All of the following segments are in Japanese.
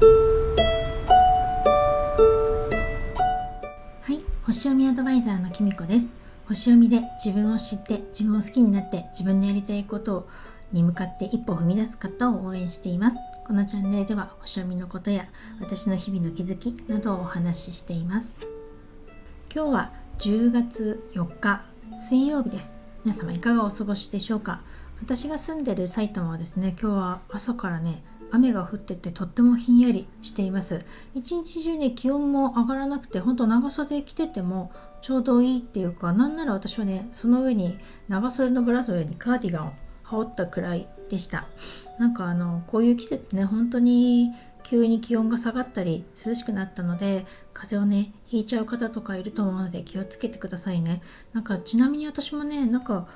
はい星読みアドバイザーのきみこです。星読みで自分を知って自分を好きになって自分のやりたいことに向かって一歩踏み出す方を応援しています。このチャンネルでは星読みのことや私の日々の気づきなどをお話ししています。今日は10月4日水曜日です。皆様いかがお過ごしでしょうか？私が住んでる埼玉はですね今日は朝からね雨が降っててとってもひんやりしています。一日中ね気温も上がらなくてほんと長袖着ててもちょうどいいっていうかなんなら私はねその上に長袖のブラウス上にカーディガンを羽織ったくらいでした。なんかあのこういう季節ね本当に急に気温が下がったり涼しくなったので風邪をねひいちゃう方とかいると思うので気をつけてくださいね。なんかちなみに私もねなんか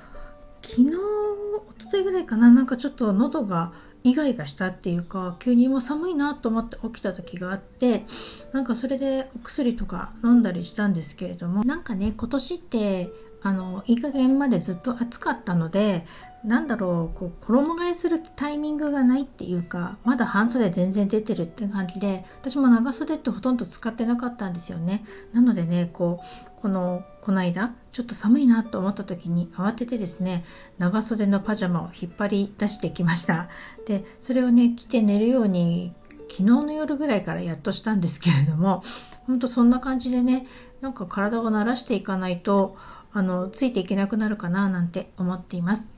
昨日一昨日ぐらいかななんかちょっと喉がイガイガしたっていうか急にもう寒いなと思って起きた時があってなんかそれでお薬とか飲んだりしたんですけれどもなんかね今年ってあのいい加減までずっと暑かったのでなんだろうこう衣替えするタイミングがないっていうかまだ半袖全然出てるって感じで私も長袖ってほとんど使ってなかったんですよね。なのでねこうこのこの間ちょっと寒いなと思った時に慌ててですね長袖のパジャマを引っ張り出してきました。でそれをね着て寝るように昨日の夜ぐらいからやっとしたんですけれどもほんとそんな感じでねなんか体を慣らしていかないとあのついていけなくなるかななんて思っています。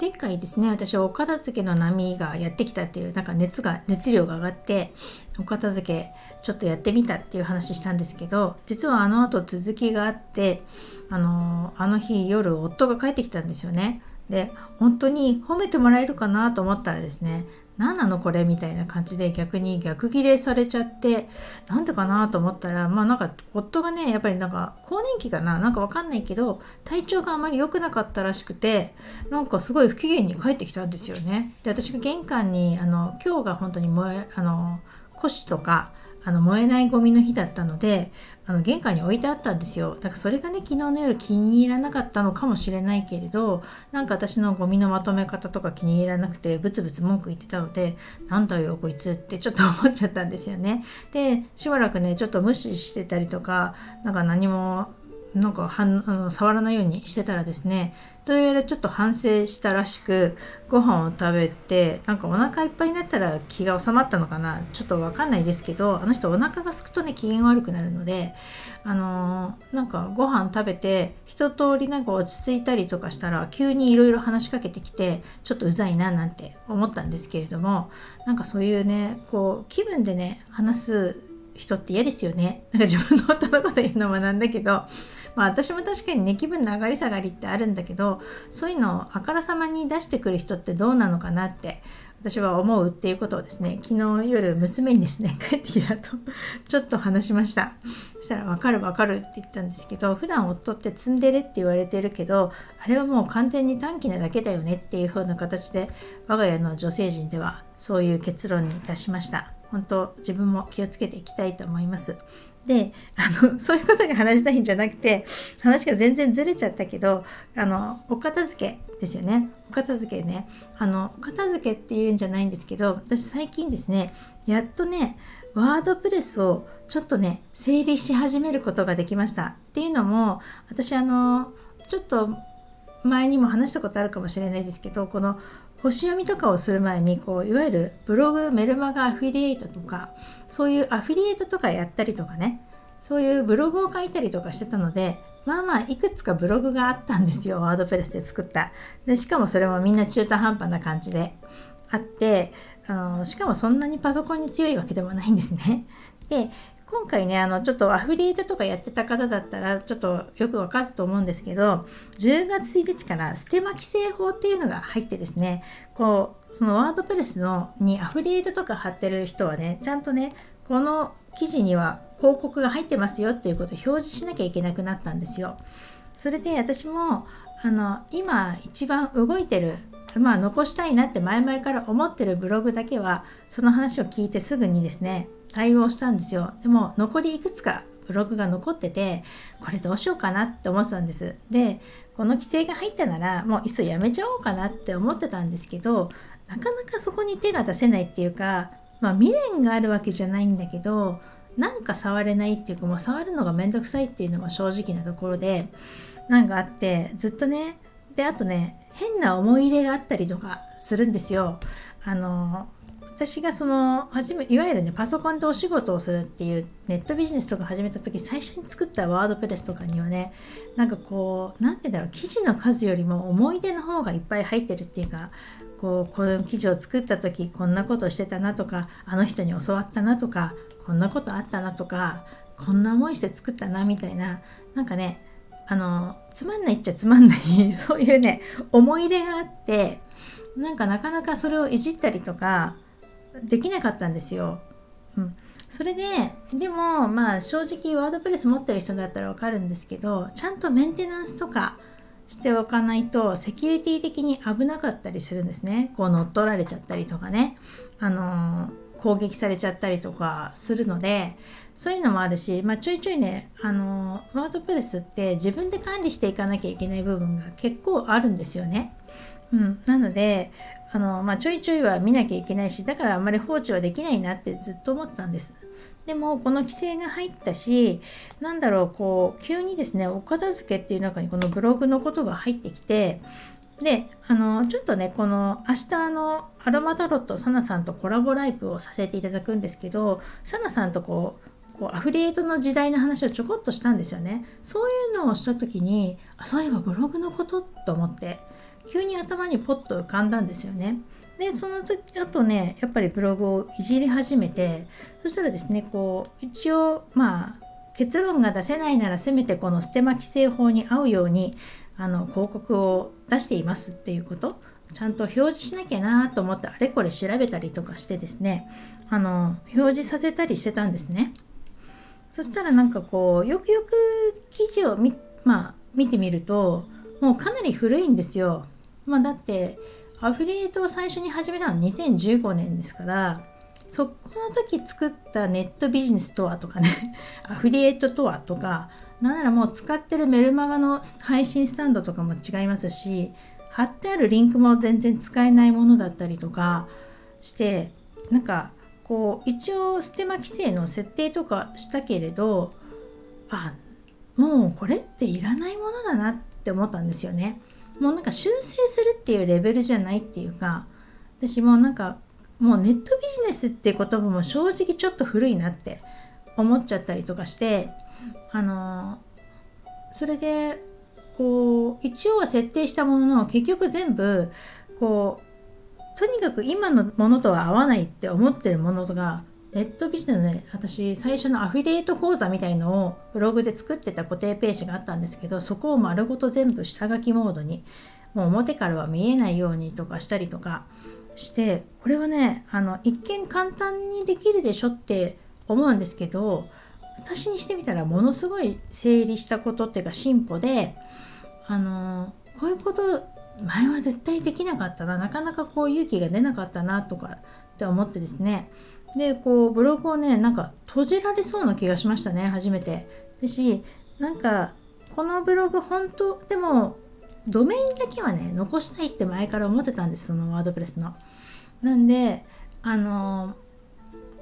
前回ですね私お片付けの波がやってきたっていうなんか熱が熱量が上がってお片付けちょっとやってみたっていう話したんですけど実はあの後続きがあってあのあの日夜夫が帰ってきたんですよねで本当に褒めてもらえるかなと思ったらですね何なのこれみたいな感じで逆に逆ギレされちゃってなんでかなと思ったらまあなんか夫がねやっぱりなんか更年期かな？なんかわかんないけど体調があまり良くなかったらしくてなんかすごい不機嫌に帰ってきたんですよね。で私が玄関にあの今日が本当に燃えあの腰とかあの燃えないゴミの日だったのであの玄関に置いてあったんですよ。だからそれがね昨日の夜気に入らなかったのかもしれないけれどなんか私のゴミのまとめ方とか気に入らなくてブツブツ文句言ってたのでなんだよこいつってちょっと思っちゃったんですよね。でしばらくねちょっと無視してたりとかなんか何もなんかはんあの触らないようにしてたらですねどうやらちょっと反省したらしくご飯を食べてなんかお腹いっぱいになったら気が収まったのかな？ちょっと分かんないですけどあの人お腹がすくとね機嫌悪くなるのであのー、なんかご飯食べて一通りなんか落ち着いたりとかしたら急にいろいろ話しかけてきてちょっとうざいななんて思ったんですけれどもなんかそういうねこう気分でね話す人って嫌ですよね。なんか自分の夫のこと言うのもなんだけど、まあ私も確かにね、気分の上がり下がりってあるんだけど、そういうのをあからさまに出してくる人ってどうなのかなって私は思うっていうことをですね、昨日夜娘にですね、帰ってきたとちょっと話しました。そしたらわかるわかるって言ったんですけど、普段夫ってツンデレって言われてるけど、あれはもう完全に短気なだけだよねっていう風な形で、我が家の女性陣ではそういう結論に達しました。本当自分も気をつけていきたいと思います。であの そういうことが話したいんじゃなくて話が全然ずれちゃったけどあのお片付けですよね。お片付けね。あのお片付けっていうんじゃないんですけど私最近ですねやっとねワードプレスをちょっとね整理し始めることができました。っていうのも私あのちょっと前にも話したことあるかもしれないですけどこの星読みとかをする前にこういわゆるブログメルマガアフィリエイトとかそういうアフィリエイトとかやったりとかねそういうブログを書いたりとかしてたのでまあまあいくつかブログがあったんですよ ワードプレスで作った。でしかもそれもみんな中途半端な感じで。あってあのしかもそんなにパソコンに強いわけでもないんですね。で今回ねあのちょっとアフリエイトとかやってた方だったらちょっとよくわかると思うんですけど10月1日からステマ規制法っていうのが入ってですねこうそのワードプレスのにアフリエイトとか貼ってる人はねちゃんとねこの記事には広告が入ってますよっていうことを表示しなきゃいけなくなったんですよ。それで私もあの今一番動いてるまあ残したいなって前々から思ってるブログだけはその話を聞いてすぐにですね対応したんですよ。でも残りいくつかブログが残っててこれどうしようかなって思ってたんです。でこの規制が入ったならもういっそやめちゃおうかなって思ってたんですけどなかなかそこに手が出せないっていうかまあ未練があるわけじゃないんだけどなんか触れないっていうかもう触るのがめんどくさいっていうのも正直なところでなんかあってずっとねであとね変な思い入れがあったりとかするんですよ。あの私がその初めいわゆるねパソコンでお仕事をするっていうネットビジネスとか始めた時最初に作ったワードプレスとかにはねなんかこう何て言うんだろう記事の数よりも思い出の方がいっぱい入ってるっていうかこうこの記事を作った時こんなことしてたなとかあの人に教わったなとかこんなことあったなとかこんな思いして作ったなみたいななんかねあのつまんないっちゃつまんない そういうね思い入れがあってなんかなかなかそれをいじったりとかできなかったんですよ。うん、それででもまあ正直ワードプレス持ってる人だったらわかるんですけどちゃんとメンテナンスとかしておかないとセキュリティ的に危なかったりするんですね。こう乗っ取られちゃったりとかね。あの攻撃されちゃったりとかするのでそういうのもあるし、まあ、ちょいちょいねあのワードプレスって自分で管理していかなきゃいけない部分が結構あるんですよね。うん、なのであの、まあ、ちょいちょいは見なきゃいけないしだからあんまり放置はできないなってずっと思ってたんです。でもこの規制が入ったしなんだろうこう急にですねお片付けっていう中にこのブログのことが入ってきてであのちょっとねこの明日のアロマタロットサナさんとコラボライブをさせていただくんですけどサナさんとこうこうアフリエイトの時代の話をちょこっとしたんですよねそういうのをした時にあそういえばブログのことと思って急に頭にポッと浮かんだんですよね。でその時あとねやっぱりブログをいじり始めてそしたらですねこう一応まあ結論が出せないならせめてこのステマ規制法に合うようにあの広告を出していますっていうことちゃんと表示しなきゃなと思ってあれこれ調べたりとかしてですねあの表示させたりしてたんですね。そしたらなんかこうよくよく記事を見,、まあ、見てみるともうかなり古いんですよ。まあ、だってアフィリエイトを最初に始めたのは2015年ですからそこの時作ったネットビジネスとはとかね アフィリエイトとはとかなんならもう使ってるメルマガの配信スタンドとかも違いますし貼ってあるリンクも全然使えないものだったりとかしてなんかこう一応ステマ規制の設定とかしたけれどあもうこれっていらないものだなって思ったんですよね。もうなんか修正するっていうレベルじゃないっていうか私もなんかもうネットビジネスって言葉も正直ちょっと古いなって思っちゃったりとかしてあのそれでこう一応は設定したものの結局全部こうとにかく今のものとは合わないって思ってるものとかネットビジネスで私最初のアフィリエイト講座みたいのをブログで作ってた固定ページがあったんですけどそこを丸ごと全部下書きモードにもう表からは見えないようにとかしたりとかしてこれはねあの一見簡単にできるでしょって思うんですけど私にしてみたらものすごい整理したことっていうか進歩であのこういうこと前は絶対できなかったななかなかこう勇気が出なかったなとかって思ってですねでこうブログをねなんか閉じられそうな気がしましたね初めて。でしなんかこのブログ本当でもドメインだけはね残したいって前から思ってたんですそのワードプレスの。なんであの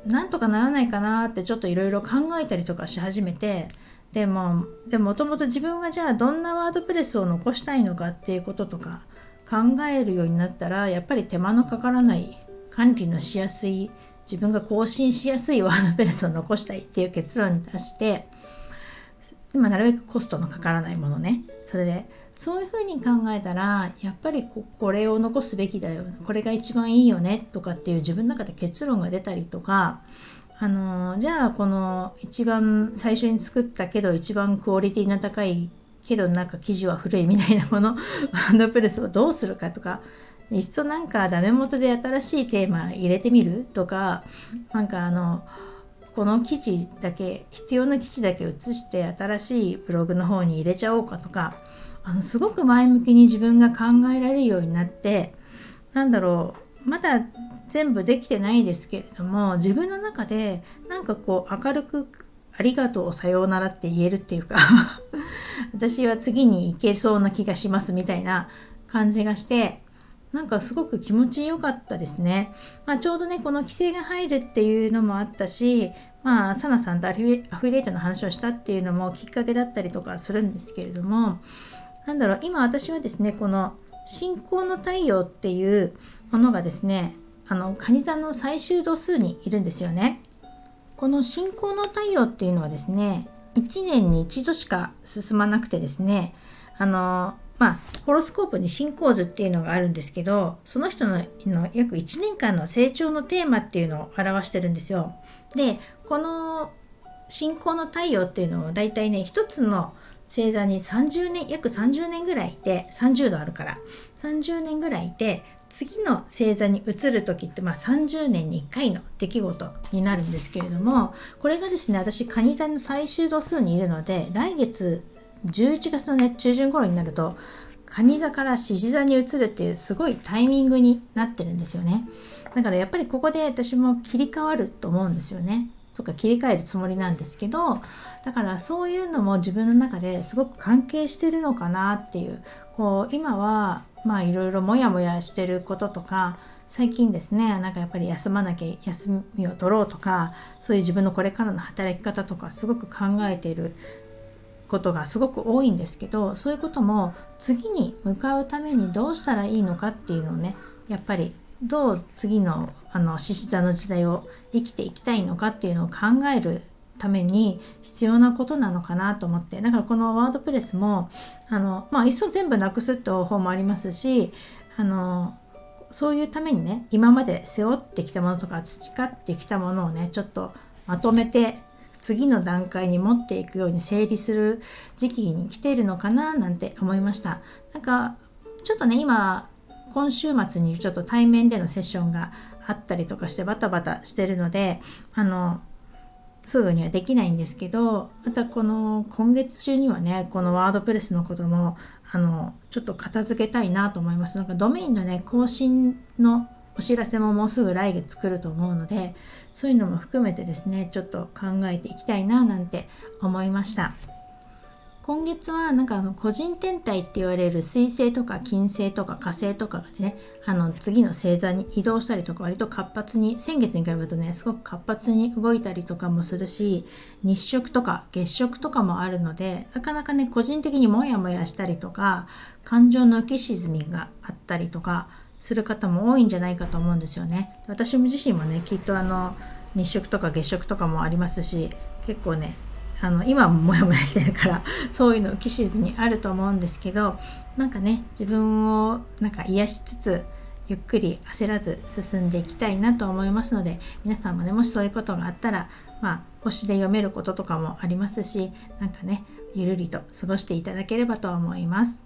なんとかならないかなってちょっといろいろ考えたりとかし始めてでもでもともと自分がじゃあどんなワードプレスを残したいのかっていうこととか考えるようになったらやっぱり手間のかからない管理のしやすい自分が更新しやすいワードプレスを残したいっていう結論に出して今なるべくコストのかからないものね。それでそういうふうに考えたらやっぱりこれを残すべきだよ。これが一番いいよねとかっていう自分の中で結論が出たりとかあのじゃあこの一番最初に作ったけど一番クオリティの高いけどなんか生地は古いみたいなこのワードプレスをどうするかとかいっそなんかダメ元で新しいテーマ入れてみるとかなんかあのこの記事だけ必要な記事だけ写して新しいブログの方に入れちゃおうかとかあのすごく前向きに自分が考えられるようになってなんだろうまだ全部できてないですけれども自分の中でなんかこう明るくありがとうさようならって言えるっていうか 私は次に行けそうな気がしますみたいな感じがしてなんかすごく気持ちよかったですね。まあ、ちょうどねこの規制が入るっていうのもあったしまあサナさんとアフィリエイトの話をしたっていうのもきっかけだったりとかするんですけれどもなんだろう今私はですねこの信仰の太陽っていうものがですねあの蟹座の最終度数にいるんですよね。この信仰の太陽っていうのはですね1年に1度しか進まなくてですねあのまあホロスコープに進行図っていうのがあるんですけどその人の約1年間の成長のテーマっていうのを表してるんですよ。でこの信仰の太陽っていうのを大体ね一つの星座に30年約30年ぐらいいて30度あるから30年ぐらいいて次の星座に移る時って、まあ、30年に1回の出来事になるんですけれどもこれがですね私蟹座の最終度数にいるので来月11月のね中旬頃になると蟹座から獅子座に移るっていうすごいタイミングになってるんですよね。だからやっぱりここで私も切り替わると思うんですよね。とか切り替えるつもりなんですけどだからそういうのも自分の中ですごく関係してるのかなっていうこう今はまあいろいろモヤモヤしてることとか最近ですねなんかやっぱり休まなきゃ休みを取ろうとかそういう自分のこれからの働き方とかすごく考えていることがすごく多いんですけどそういうことも次に向かうためにどうしたらいいのかっていうのをねやっぱりどう次のあの獅子座の時代を生きていきたいのかっていうのを考えるために必要なことなのかなと思ってだからこのワードプレスもあのまあいっそ全部なくすって方法もありますしあのそういうためにね今まで背負ってきたものとか培ってきたものをねちょっとまとめて次の段階に持っていくように整理する時期に来ているのかななんて思いました。なんかちょっとね今今週末にちょっと対面でのセッションがあったりとかしてバタバタしてるのであのすぐにはできないんですけどまたこの今月中にはねこのワードプレスのこともあのちょっと片付けたいなと思います。なんかドメインのね更新のお知らせももうすぐ来月来ると思うのでそういうのも含めてですねちょっと考えていきたいななんて思いました。今月はなんかあの個人天体って言われる水星とか金星とか火星とかがねあの次の星座に移動したりとか割と活発に先月に比べるとねすごく活発に動いたりとかもするし日食とか月食とかもあるのでなかなかね個人的にモヤモヤしたりとか感情の浮き沈みがあったりとかする方も多いんじゃないかと思うんですよね。私自身もねきっとあの日食とか月食とかもありますし結構ねあの今もモヤモヤしてるから そういうの浮き沈みあると思うんですけどなんかね自分をなんか癒しつつゆっくり焦らず進んでいきたいなと思いますので皆さんもねもしそういうことがあったらまあ星で読めることとかもありますしなんかねゆるりと過ごしていただければと思います